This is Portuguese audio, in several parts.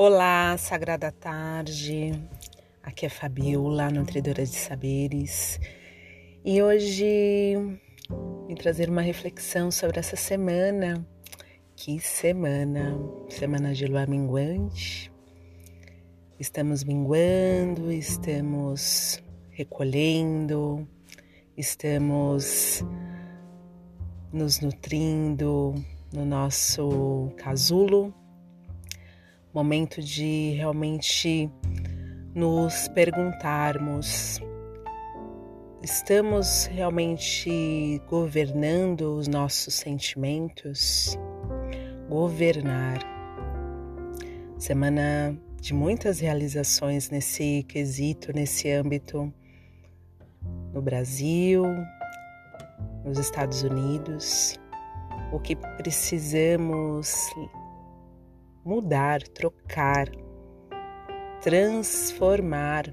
Olá, Sagrada Tarde. Aqui é Fabiola, Nutridora de Saberes. E hoje vim trazer uma reflexão sobre essa semana. Que semana! Semana de lua minguante. Estamos minguando, estamos recolhendo, estamos nos nutrindo no nosso casulo momento de realmente nos perguntarmos: estamos realmente governando os nossos sentimentos? Governar. Semana de muitas realizações nesse quesito, nesse âmbito, no Brasil, nos Estados Unidos. O que precisamos mudar, trocar, transformar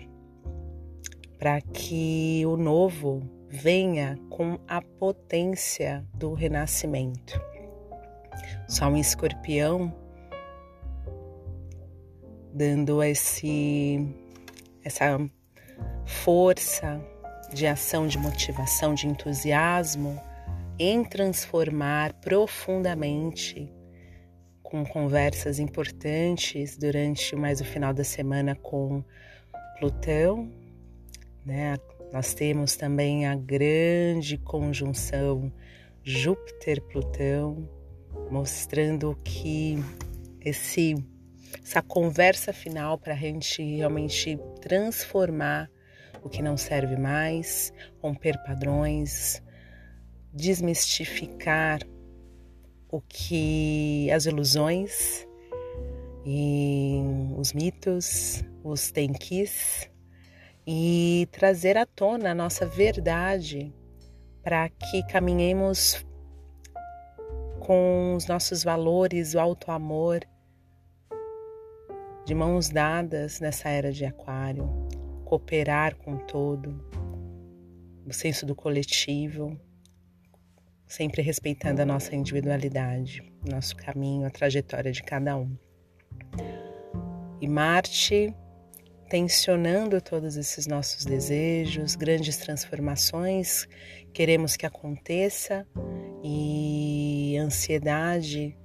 para que o novo venha com a potência do renascimento. Só um escorpião dando esse essa força de ação, de motivação, de entusiasmo em transformar profundamente com conversas importantes durante mais o final da semana com Plutão, né? Nós temos também a grande conjunção Júpiter-Plutão, mostrando que esse essa conversa final para a gente realmente transformar o que não serve mais, romper padrões, desmistificar o que as ilusões e os mitos, os tenquis e trazer à tona a nossa verdade para que caminhemos com os nossos valores, o alto amor, de mãos dadas nessa era de Aquário, cooperar com todo, o senso do coletivo, sempre respeitando a nossa individualidade, nosso caminho, a trajetória de cada um. E Marte tensionando todos esses nossos desejos, grandes transformações, queremos que aconteça e ansiedade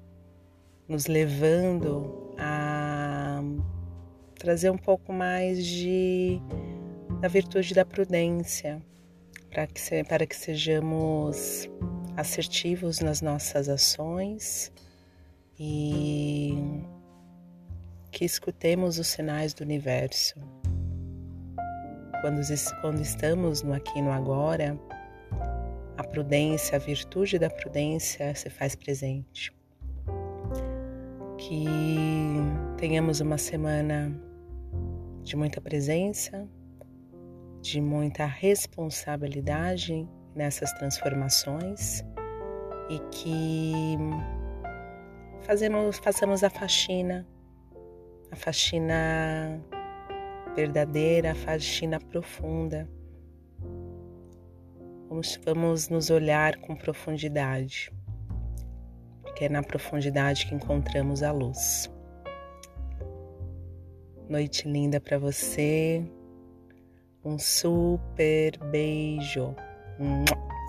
nos levando a trazer um pouco mais de da virtude da prudência, para que, para que sejamos assertivos nas nossas ações e que escutemos os sinais do universo. Quando, quando estamos no aqui e no agora, a prudência, a virtude da prudência se faz presente. Que tenhamos uma semana de muita presença, de muita responsabilidade nessas transformações e que fazemos, façamos a faxina, a faxina verdadeira, a faxina profunda. Vamos, vamos nos olhar com profundidade, porque é na profundidade que encontramos a luz. Noite linda para você. Um super beijo. Mwah.